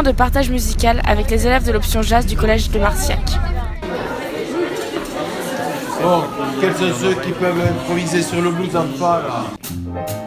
Moment de partage musical avec les élèves de l'option jazz du collège de Marciac. Bon, quels sont ceux qui peuvent improviser sur le blues en pas là?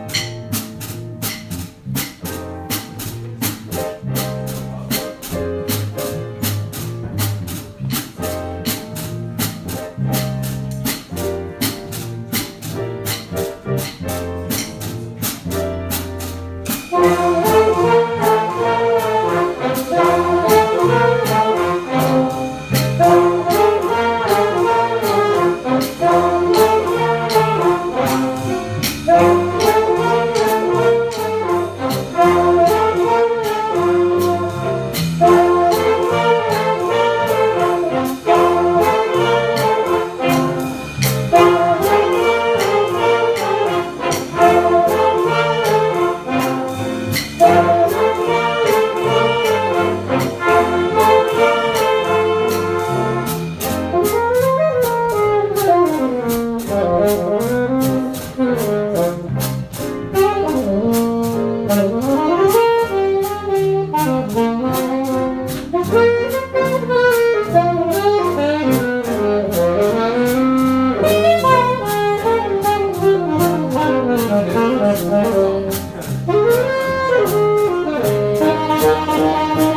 Música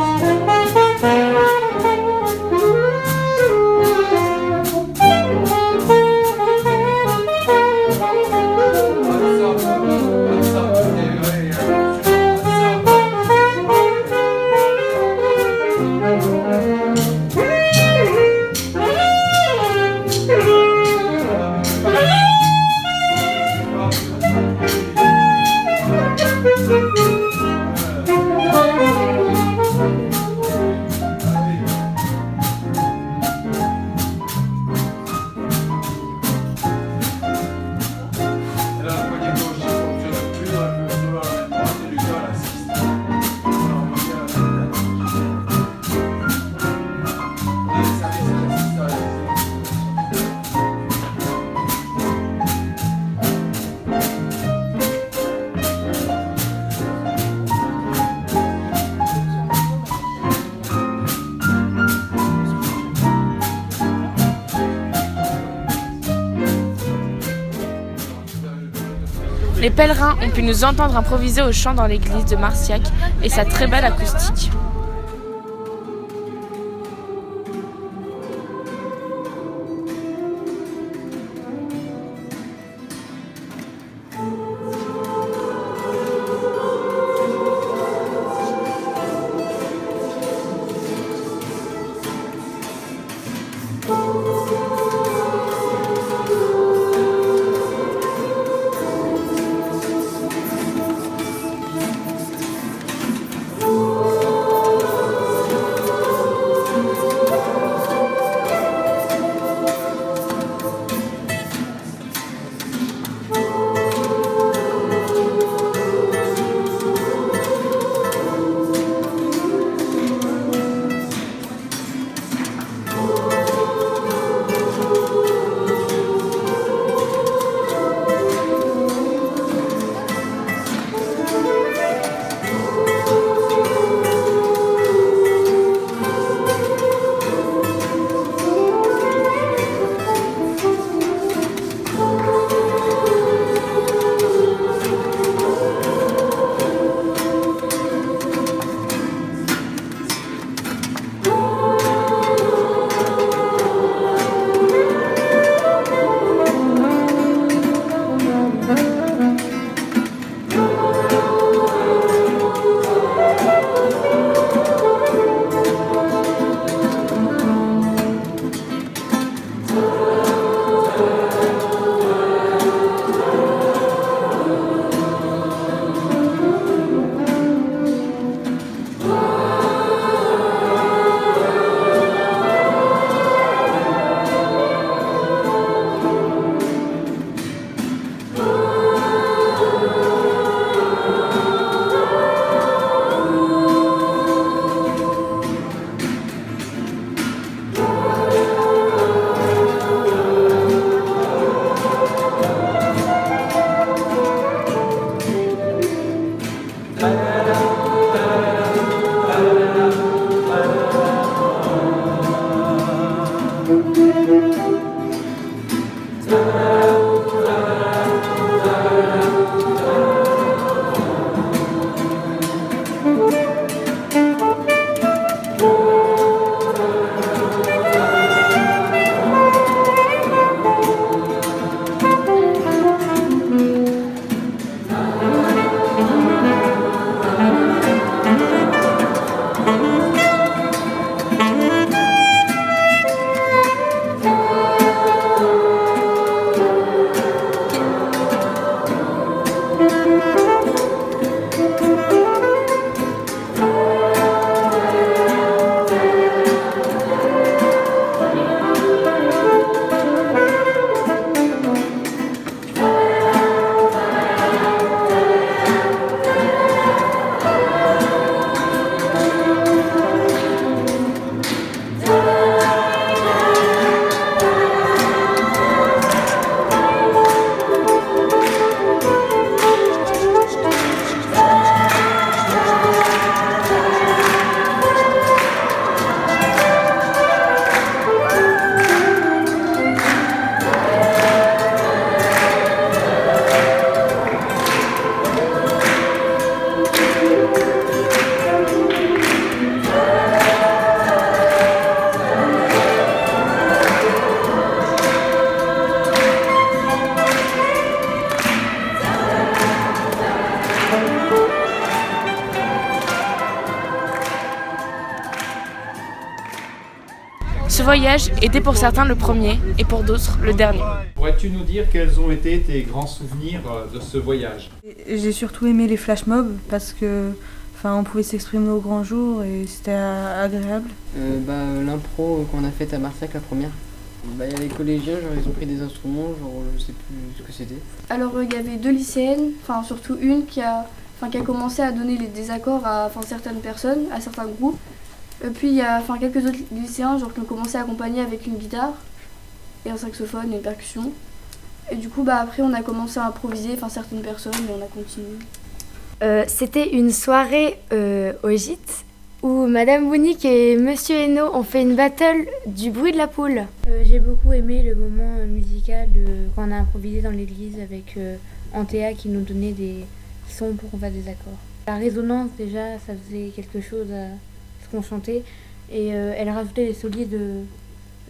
Les pèlerins ont pu nous entendre improviser au chant dans l'église de Marciac et sa très belle acoustique. Voyage était pour certains le premier et pour d'autres le dernier. Pourrais-tu nous dire quels ont été tes grands souvenirs euh, de ce voyage? J'ai surtout aimé les flash mobs parce que enfin, on pouvait s'exprimer au grand jour et c'était euh, agréable. Euh, bah, L'impro qu'on a faite à Marseille, la première. Bah, il y a les collégiens, genre ils ont pris des instruments, genre je sais plus ce que c'était. Alors il y avait deux lycéennes, enfin surtout une qui a, enfin, qui a commencé à donner les désaccords à certaines personnes, à certains groupes. Et puis il y a enfin, quelques autres lycéens genre, qui ont commencé à accompagner avec une guitare et un saxophone et une percussion. Et du coup bah, après on a commencé à improviser, enfin certaines personnes et on a continué. Euh, C'était une soirée euh, au gîte où Madame Bounic et Monsieur Hainaut ont fait une battle du bruit de la poule. Euh, J'ai beaucoup aimé le moment euh, musical de, quand on a improvisé dans l'église avec euh, Antea qui nous donnait des sons pour qu'on fasse des accords. La résonance déjà, ça faisait quelque chose à ce qu'on chantait et euh, elle rajoutait des solides euh,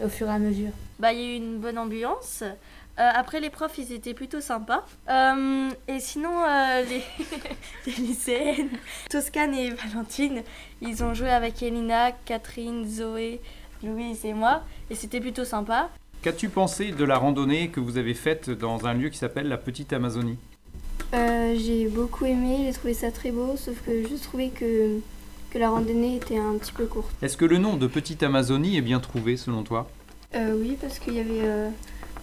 au fur et à mesure. Bah, il y a eu une bonne ambiance. Euh, après, les profs, ils étaient plutôt sympas. Euh, et sinon, euh, les, les lycéennes, Toscane et Valentine, ils ont joué avec Elina, Catherine, Zoé, Louise et moi. Et c'était plutôt sympa. Qu'as-tu pensé de la randonnée que vous avez faite dans un lieu qui s'appelle la Petite Amazonie? Euh, j'ai beaucoup aimé, j'ai trouvé ça très beau, sauf que je trouvais que, que la randonnée était un petit peu courte. Est-ce que le nom de Petite Amazonie est bien trouvé selon toi? Euh, oui, parce qu'il y avait, euh,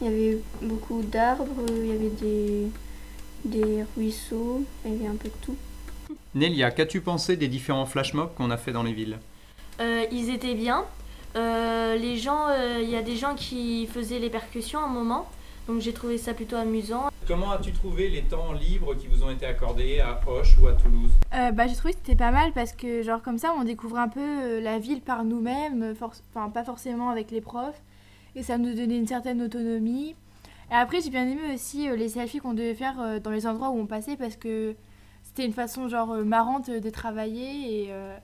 y avait beaucoup d'arbres, il y avait des, des ruisseaux, il y avait un peu de tout. Nelia, qu'as-tu pensé des différents flash mobs qu'on a fait dans les villes? Euh, ils étaient bien. Euh, les gens, euh, il y a des gens qui faisaient les percussions à un moment. Donc j'ai trouvé ça plutôt amusant. Comment as-tu trouvé les temps libres qui vous ont été accordés à Hoche ou à Toulouse? Euh, bah, j'ai trouvé que c'était pas mal parce que genre comme ça on découvre un peu euh, la ville par nous-mêmes, euh, enfin pas forcément avec les profs, et ça nous donnait une certaine autonomie. Et après j'ai bien aimé aussi euh, les selfies qu'on devait faire euh, dans les endroits où on passait parce que c'était une façon genre euh, marrante de travailler et euh,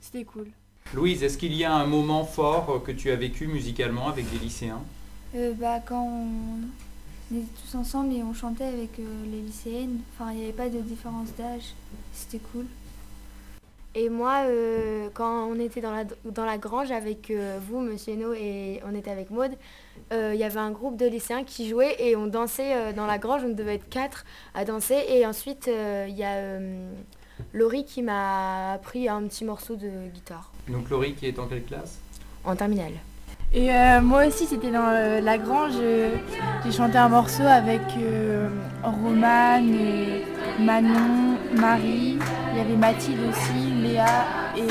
c'était cool. Louise, est-ce qu'il y a un moment fort que tu as vécu musicalement avec des lycéens? Euh, bah, quand on était tous ensemble et on chantait avec euh, les lycéennes, enfin il n'y avait pas de différence d'âge, c'était cool. Et moi, euh, quand on était dans la, dans la grange avec euh, vous, Monsieur Hainaut, et on était avec Maude, euh, il y avait un groupe de lycéens qui jouait et on dansait euh, dans la grange. On devait être quatre à danser. Et ensuite, euh, il y a euh, Laurie qui m'a appris un petit morceau de guitare Donc Laurie qui est en quelle classe? En terminale. Et euh, moi aussi c'était dans euh, la grange, euh, j'ai chanté un morceau avec Romane, Manon, Marie, il y avait Mathilde aussi, Léa et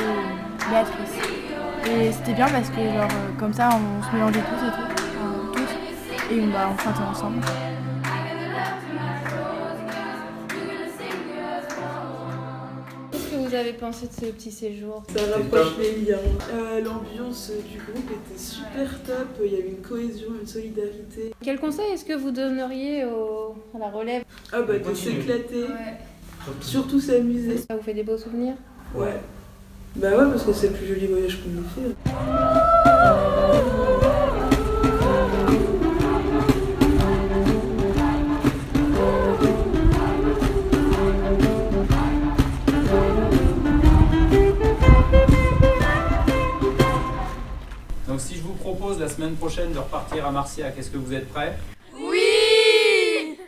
Béatrice. Et c'était bien parce que genre comme ça on se mélangeait tous et tout, tous, et on, bah, on chantait ensemble. Vous avez pensé de ce petit séjour Ça rapproche les liens. Euh, L'ambiance du groupe était super top, il y avait une cohésion, une solidarité. Quel conseil est-ce que vous donneriez au- à la relève Ah bah de s'éclater, surtout s'amuser. Ça vous fait des beaux souvenirs Ouais. Bah ouais parce que c'est le plus joli voyage qu'on ait fait. Vous propose la semaine prochaine de repartir à Marciac, est-ce que vous êtes prêts? Oui